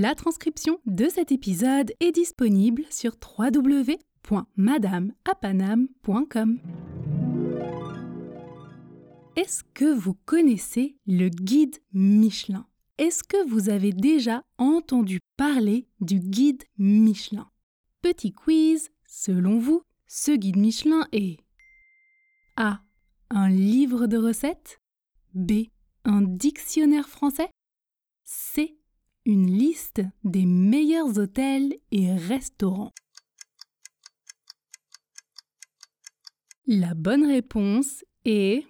La transcription de cet épisode est disponible sur www.madameapanam.com. Est-ce que vous connaissez le guide Michelin? Est-ce que vous avez déjà entendu parler du guide Michelin? Petit quiz, selon vous, ce guide Michelin est A. Un livre de recettes B. Un dictionnaire français C une liste des meilleurs hôtels et restaurants. La bonne réponse est...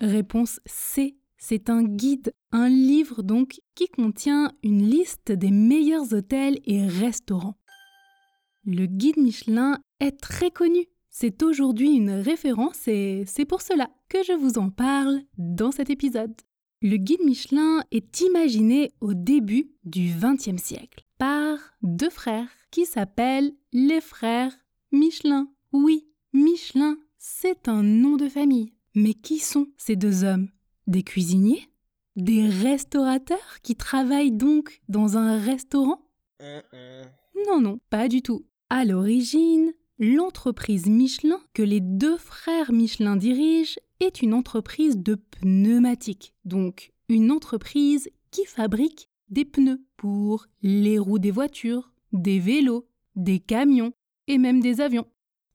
Réponse C. C'est un guide, un livre donc qui contient une liste des meilleurs hôtels et restaurants. Le guide Michelin est très connu. C'est aujourd'hui une référence et c'est pour cela que je vous en parle dans cet épisode. Le guide Michelin est imaginé au début du XXe siècle par deux frères qui s'appellent les frères Michelin. Oui, Michelin, c'est un nom de famille. Mais qui sont ces deux hommes? Des cuisiniers? Des restaurateurs qui travaillent donc dans un restaurant? Non, non, pas du tout. À l'origine, l'entreprise Michelin que les deux frères Michelin dirigent est une entreprise de pneumatiques, donc une entreprise qui fabrique des pneus pour les roues des voitures, des vélos, des camions et même des avions.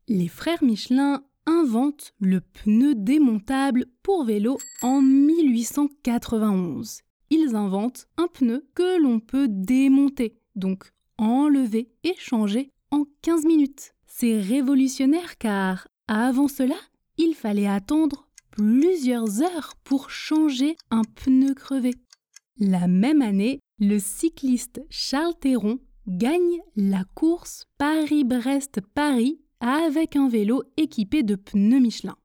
Les frères Michelin inventent le pneu démontable pour vélo en 1891. Ils inventent un pneu que l'on peut démonter, donc enlever et changer en 15 minutes. C'est révolutionnaire car avant cela, il fallait attendre plusieurs heures pour changer un pneu crevé. La même année, le cycliste Charles Théron gagne la course Paris-Brest-Paris avec un vélo équipé de pneus Michelin.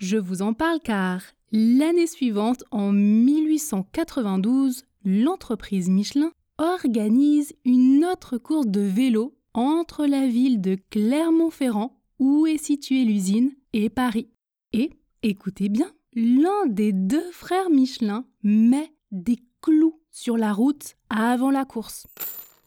Je vous en parle car l'année suivante, en 1892, l'entreprise Michelin organise une autre course de vélo entre la ville de Clermont-Ferrand, où est située l'usine, et Paris. Et, écoutez bien, l'un des deux frères Michelin met des clous sur la route avant la course.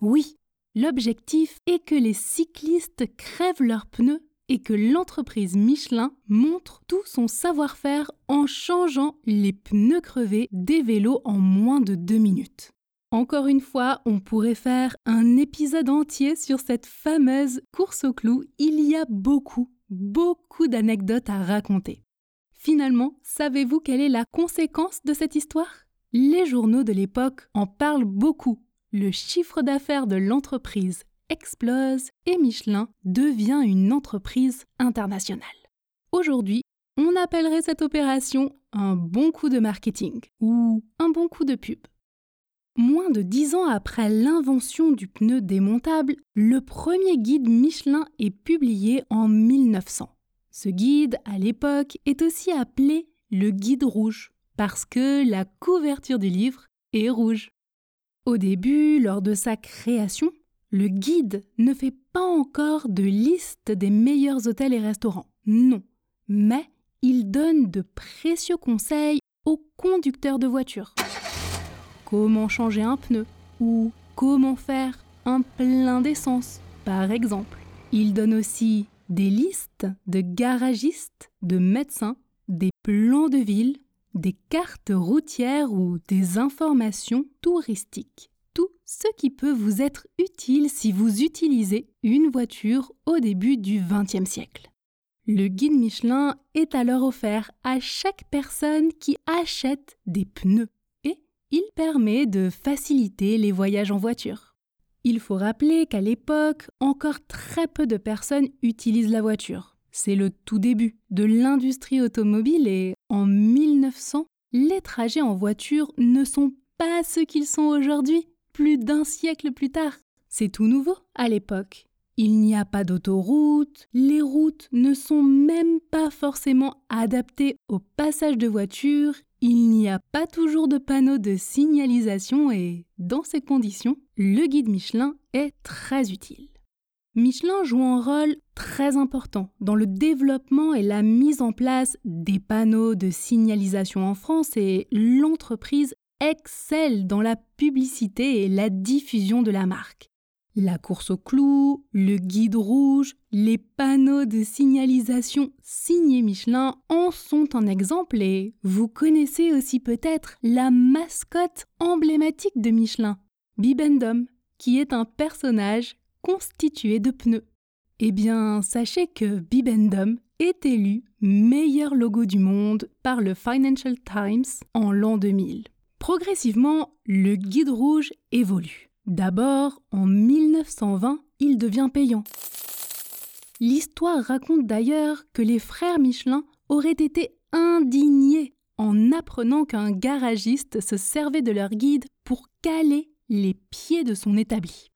Oui, l'objectif est que les cyclistes crèvent leurs pneus et que l'entreprise Michelin montre tout son savoir-faire en changeant les pneus crevés des vélos en moins de deux minutes. Encore une fois, on pourrait faire un épisode entier sur cette fameuse course au clou. Il y a beaucoup, beaucoup d'anecdotes à raconter. Finalement, savez-vous quelle est la conséquence de cette histoire? Les journaux de l'époque en parlent beaucoup. Le chiffre d'affaires de l'entreprise explose et Michelin devient une entreprise internationale. Aujourd'hui, on appellerait cette opération un bon coup de marketing ou un bon coup de pub. Moins de dix ans après l'invention du pneu démontable, le premier guide Michelin est publié en 1900. Ce guide, à l'époque, est aussi appelé le guide rouge, parce que la couverture du livre est rouge. Au début, lors de sa création, le guide ne fait pas encore de liste des meilleurs hôtels et restaurants, non, mais il donne de précieux conseils aux conducteurs de voitures comment changer un pneu ou comment faire un plein d'essence, par exemple. Il donne aussi des listes de garagistes, de médecins, des plans de ville, des cartes routières ou des informations touristiques. Tout ce qui peut vous être utile si vous utilisez une voiture au début du XXe siècle. Le guide Michelin est alors offert à chaque personne qui achète des pneus il permet de faciliter les voyages en voiture. Il faut rappeler qu'à l'époque, encore très peu de personnes utilisent la voiture. C'est le tout début de l'industrie automobile et en 1900, les trajets en voiture ne sont pas ce qu'ils sont aujourd'hui. plus d'un siècle plus tard. C'est tout nouveau à l'époque. Il n'y a pas d'autoroute, les routes ne sont même pas forcément adaptées au passage de voitures, il n'y a pas toujours de panneaux de signalisation et, dans ces conditions, le guide Michelin est très utile. Michelin joue un rôle très important dans le développement et la mise en place des panneaux de signalisation en France et l'entreprise excelle dans la publicité et la diffusion de la marque. La course au clou, le guide rouge, les panneaux de signalisation signés Michelin en sont un exemple et vous connaissez aussi peut-être la mascotte emblématique de Michelin, Bibendum, qui est un personnage constitué de pneus. Eh bien, sachez que Bibendum est élu meilleur logo du monde par le Financial Times en l'an 2000. Progressivement, le guide rouge évolue. D'abord, en 1920, il devient payant. L'histoire raconte d'ailleurs que les frères Michelin auraient été indignés en apprenant qu'un garagiste se servait de leur guide pour caler les pieds de son établi.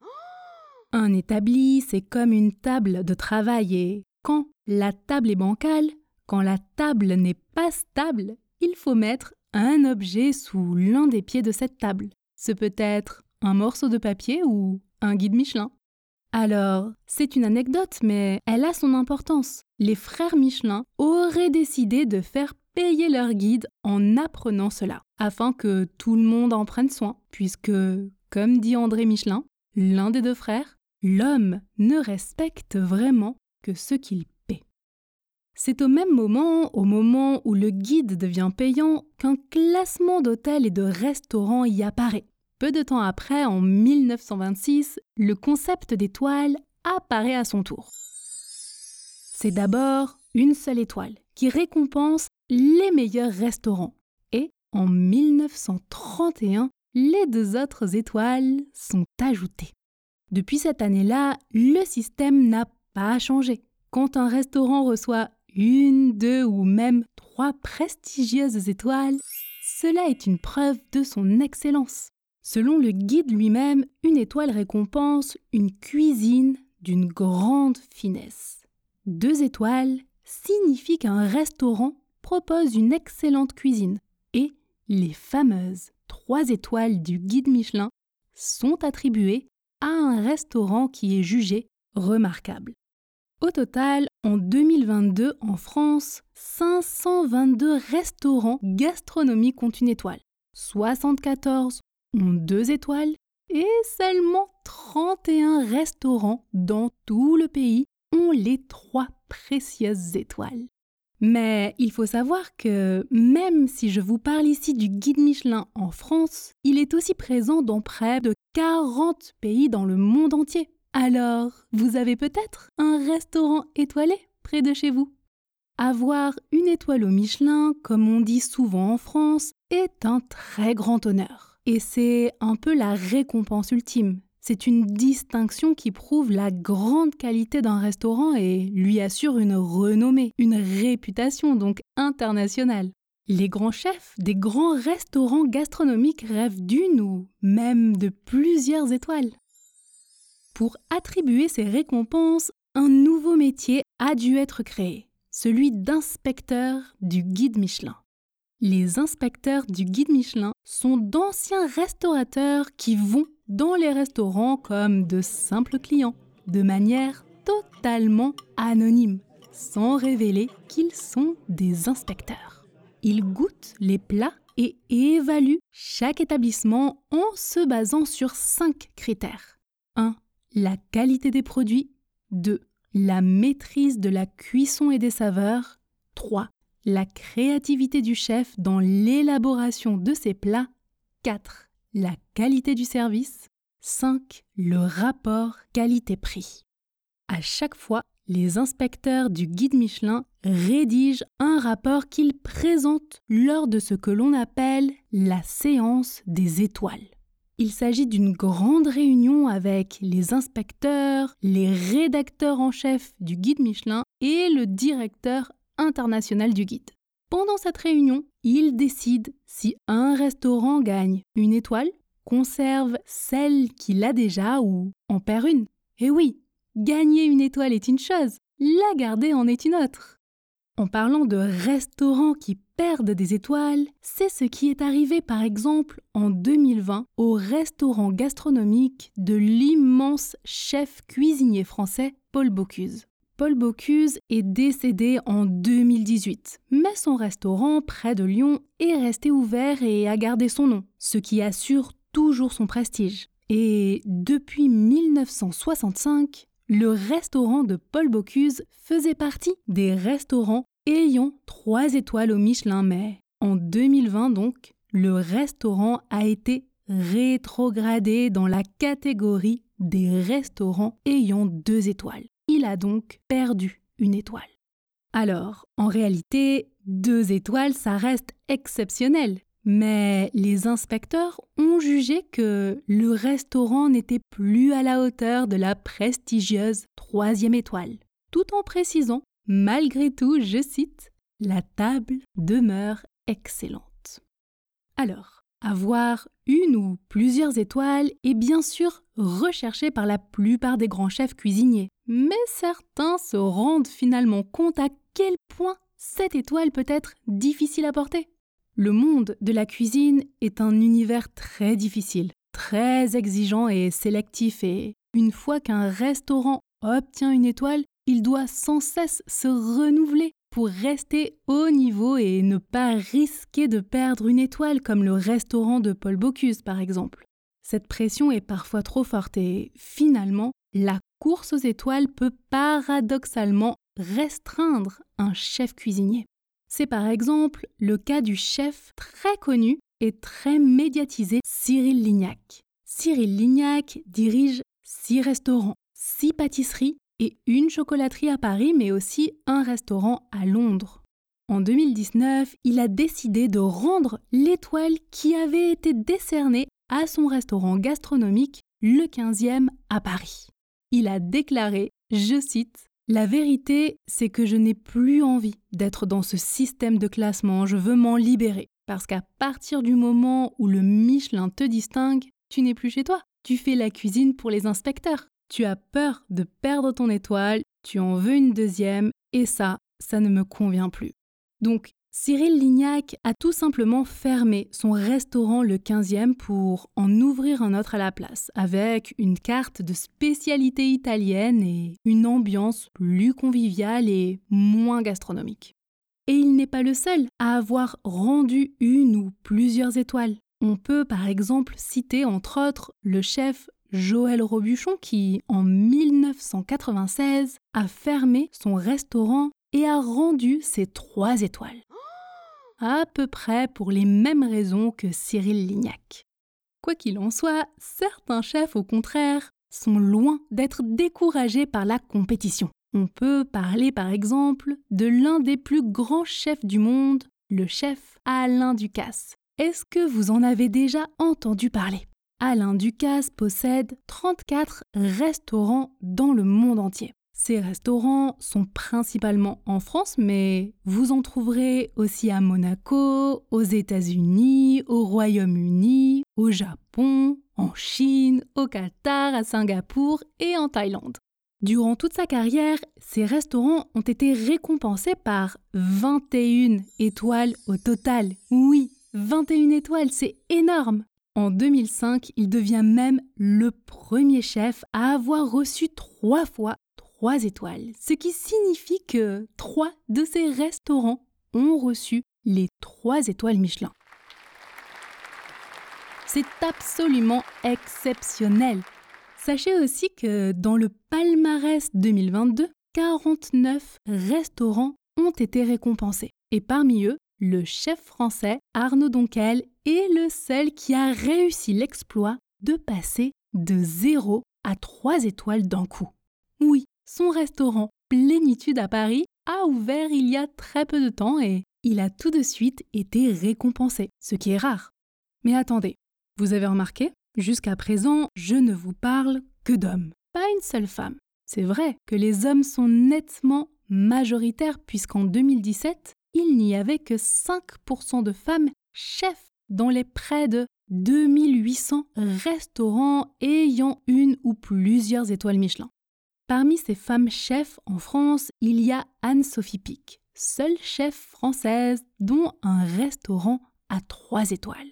Un établi, c'est comme une table de travail et quand la table est bancale, quand la table n'est pas stable, il faut mettre un objet sous l'un des pieds de cette table. Ce peut être un morceau de papier ou un guide Michelin? Alors, c'est une anecdote, mais elle a son importance. Les frères Michelin auraient décidé de faire payer leur guide en apprenant cela, afin que tout le monde en prenne soin, puisque, comme dit André Michelin, l'un des deux frères, l'homme ne respecte vraiment que ce qu'il paie. C'est au même moment, au moment où le guide devient payant, qu'un classement d'hôtels et de restaurants y apparaît. Peu de temps après, en 1926, le concept d'étoile apparaît à son tour. C'est d'abord une seule étoile qui récompense les meilleurs restaurants. Et en 1931, les deux autres étoiles sont ajoutées. Depuis cette année-là, le système n'a pas changé. Quand un restaurant reçoit une, deux ou même trois prestigieuses étoiles, cela est une preuve de son excellence. Selon le guide lui-même, une étoile récompense une cuisine d'une grande finesse. Deux étoiles signifient qu'un restaurant propose une excellente cuisine et les fameuses trois étoiles du guide Michelin sont attribuées à un restaurant qui est jugé remarquable. Au total, en 2022, en France, 522 restaurants gastronomiques ont une étoile, 74 ont deux étoiles et seulement 31 restaurants dans tout le pays ont les trois précieuses étoiles. Mais il faut savoir que même si je vous parle ici du guide Michelin en France, il est aussi présent dans près de 40 pays dans le monde entier. Alors, vous avez peut-être un restaurant étoilé près de chez vous? Avoir une étoile au Michelin, comme on dit souvent en France, est un très grand honneur. Et c'est un peu la récompense ultime. C'est une distinction qui prouve la grande qualité d'un restaurant et lui assure une renommée, une réputation donc internationale. Les grands chefs des grands restaurants gastronomiques rêvent d'une ou même de plusieurs étoiles. Pour attribuer ces récompenses, un nouveau métier a dû être créé, celui d'inspecteur du guide Michelin. Les inspecteurs du guide Michelin sont d'anciens restaurateurs qui vont dans les restaurants comme de simples clients, de manière totalement anonyme, sans révéler qu'ils sont des inspecteurs. Ils goûtent les plats et évaluent chaque établissement en se basant sur cinq critères. 1. La qualité des produits. 2. La maîtrise de la cuisson et des saveurs. 3 la créativité du chef dans l'élaboration de ses plats. 4. La qualité du service. 5. Le rapport qualité-prix. À chaque fois, les inspecteurs du guide Michelin rédigent un rapport qu'ils présentent lors de ce que l'on appelle la séance des étoiles. Il s'agit d'une grande réunion avec les inspecteurs, les rédacteurs en chef du guide Michelin et le directeur international du guide. Pendant cette réunion, il décide si un restaurant gagne une étoile, conserve celle qu'il a déjà ou en perd une. Et oui, gagner une étoile est une chose, la garder en est une autre. En parlant de restaurants qui perdent des étoiles, c'est ce qui est arrivé par exemple en 2020 au restaurant gastronomique de l'immense chef cuisinier français Paul Bocuse. Paul Bocuse est décédé en 2018, mais son restaurant près de Lyon est resté ouvert et a gardé son nom, ce qui assure toujours son prestige. Et depuis 1965, le restaurant de Paul Bocuse faisait partie des restaurants ayant trois étoiles au Michelin, mais en 2020 donc, le restaurant a été rétrogradé dans la catégorie des restaurants ayant deux étoiles. Il a donc perdu une étoile. Alors, en réalité, deux étoiles, ça reste exceptionnel. Mais les inspecteurs ont jugé que le restaurant n'était plus à la hauteur de la prestigieuse troisième étoile, tout en précisant, malgré tout, je cite, La table demeure excellente. Alors, avoir une ou plusieurs étoiles est bien sûr recherché par la plupart des grands chefs cuisiniers, mais certains se rendent finalement compte à quel point cette étoile peut être difficile à porter. Le monde de la cuisine est un univers très difficile, très exigeant et sélectif et une fois qu'un restaurant obtient une étoile, il doit sans cesse se renouveler pour rester au niveau et ne pas risquer de perdre une étoile comme le restaurant de Paul Bocuse par exemple. Cette pression est parfois trop forte et finalement, la course aux étoiles peut paradoxalement restreindre un chef cuisinier. C'est par exemple le cas du chef très connu et très médiatisé Cyril Lignac. Cyril Lignac dirige six restaurants, six pâtisseries et une chocolaterie à Paris, mais aussi un restaurant à Londres. En 2019, il a décidé de rendre l'étoile qui avait été décernée à son restaurant gastronomique le 15e à Paris. Il a déclaré, je cite, la vérité, c'est que je n'ai plus envie d'être dans ce système de classement, je veux m'en libérer. Parce qu'à partir du moment où le Michelin te distingue, tu n'es plus chez toi. Tu fais la cuisine pour les inspecteurs. Tu as peur de perdre ton étoile, tu en veux une deuxième, et ça, ça ne me convient plus. Donc, Cyril Lignac a tout simplement fermé son restaurant le 15e pour en ouvrir un autre à la place, avec une carte de spécialité italienne et une ambiance plus conviviale et moins gastronomique. Et il n'est pas le seul à avoir rendu une ou plusieurs étoiles. On peut par exemple citer entre autres le chef Joël Robuchon qui, en 1996, a fermé son restaurant et a rendu ses trois étoiles à peu près pour les mêmes raisons que Cyril Lignac. Quoi qu'il en soit, certains chefs, au contraire, sont loin d'être découragés par la compétition. On peut parler par exemple de l'un des plus grands chefs du monde, le chef Alain Ducasse. Est-ce que vous en avez déjà entendu parler? Alain Ducasse possède 34 restaurants dans le monde entier. Ces restaurants sont principalement en France, mais vous en trouverez aussi à Monaco, aux États-Unis, au Royaume-Uni, au Japon, en Chine, au Qatar, à Singapour et en Thaïlande. Durant toute sa carrière, ces restaurants ont été récompensés par 21 étoiles au total. Oui, 21 étoiles, c'est énorme. En 2005, il devient même le premier chef à avoir reçu trois fois trois étoiles, ce qui signifie que trois de ces restaurants ont reçu les trois étoiles Michelin. C'est absolument exceptionnel. Sachez aussi que dans le palmarès 2022, 49 restaurants ont été récompensés. Et parmi eux, le chef français Arnaud Donquel est le seul qui a réussi l'exploit de passer de 0 à 3 étoiles d'un coup. Oui, son restaurant Plénitude à Paris a ouvert il y a très peu de temps et il a tout de suite été récompensé, ce qui est rare. Mais attendez, vous avez remarqué Jusqu'à présent, je ne vous parle que d'hommes, pas une seule femme. C'est vrai que les hommes sont nettement majoritaires puisqu'en 2017, il n'y avait que 5% de femmes chefs dans les près de 2800 restaurants ayant une ou plusieurs étoiles Michelin. Parmi ces femmes chefs en France, il y a Anne-Sophie Pic, seule chef française dont un restaurant à trois étoiles.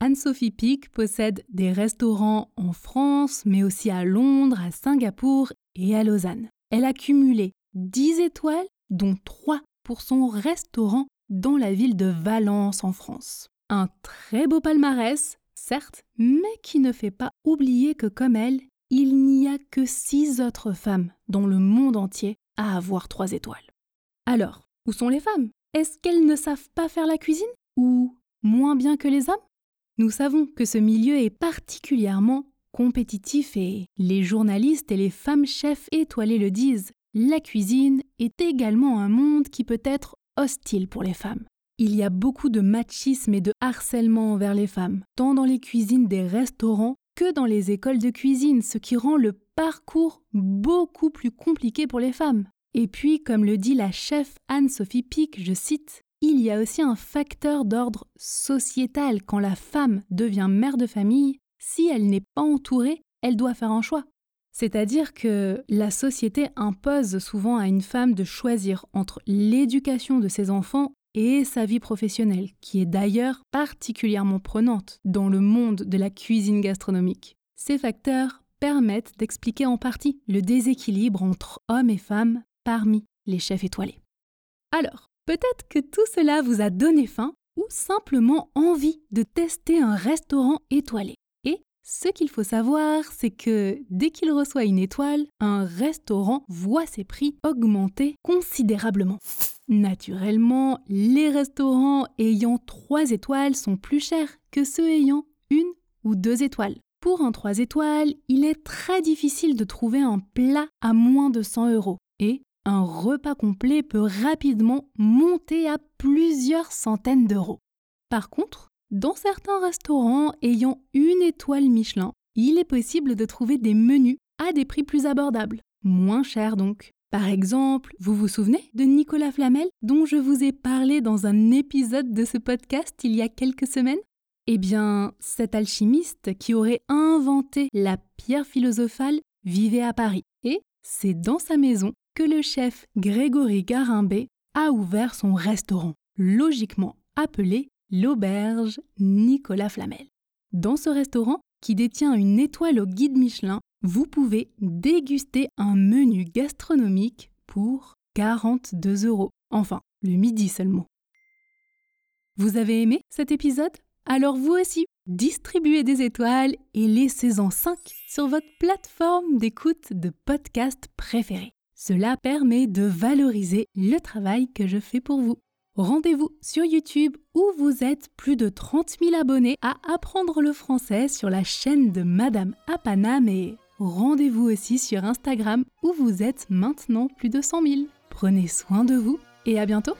Anne-Sophie Pic possède des restaurants en France, mais aussi à Londres, à Singapour et à Lausanne. Elle a cumulé 10 étoiles, dont 3 pour son restaurant dans la ville de Valence en France. Un très beau palmarès, certes, mais qui ne fait pas oublier que comme elle, il n'y a que six autres femmes dans le monde entier à avoir trois étoiles. Alors, où sont les femmes? Est-ce qu'elles ne savent pas faire la cuisine? Ou moins bien que les hommes? Nous savons que ce milieu est particulièrement compétitif et les journalistes et les femmes chefs étoilées le disent. La cuisine est également un monde qui peut être hostile pour les femmes. Il y a beaucoup de machisme et de harcèlement envers les femmes, tant dans les cuisines des restaurants que dans les écoles de cuisine, ce qui rend le parcours beaucoup plus compliqué pour les femmes. Et puis, comme le dit la chef Anne-Sophie Pic, je cite, il y a aussi un facteur d'ordre sociétal quand la femme devient mère de famille, si elle n'est pas entourée, elle doit faire un choix. C'est-à-dire que la société impose souvent à une femme de choisir entre l'éducation de ses enfants et sa vie professionnelle, qui est d'ailleurs particulièrement prenante dans le monde de la cuisine gastronomique. Ces facteurs permettent d'expliquer en partie le déséquilibre entre hommes et femmes parmi les chefs étoilés. Alors, peut-être que tout cela vous a donné faim ou simplement envie de tester un restaurant étoilé. Ce qu'il faut savoir, c'est que dès qu'il reçoit une étoile, un restaurant voit ses prix augmenter considérablement. Naturellement, les restaurants ayant 3 étoiles sont plus chers que ceux ayant une ou deux étoiles. Pour un 3 étoiles, il est très difficile de trouver un plat à moins de 100 euros et un repas complet peut rapidement monter à plusieurs centaines d'euros. Par contre, dans certains restaurants ayant une étoile Michelin, il est possible de trouver des menus à des prix plus abordables, moins chers donc. Par exemple, vous vous souvenez de Nicolas Flamel dont je vous ai parlé dans un épisode de ce podcast il y a quelques semaines? Eh bien, cet alchimiste qui aurait inventé la pierre philosophale vivait à Paris. Et c'est dans sa maison que le chef Grégory Garimbé a ouvert son restaurant, logiquement appelé l'auberge Nicolas Flamel. Dans ce restaurant, qui détient une étoile au guide Michelin, vous pouvez déguster un menu gastronomique pour 42 euros. Enfin, le midi seulement. Vous avez aimé cet épisode? Alors vous aussi, distribuez des étoiles et laissez-en 5 sur votre plateforme d'écoute de podcast préférée. Cela permet de valoriser le travail que je fais pour vous. Rendez-vous sur YouTube où vous êtes plus de 30 000 abonnés à apprendre le français sur la chaîne de Madame Apanam et rendez-vous aussi sur Instagram où vous êtes maintenant plus de 100 000. Prenez soin de vous et à bientôt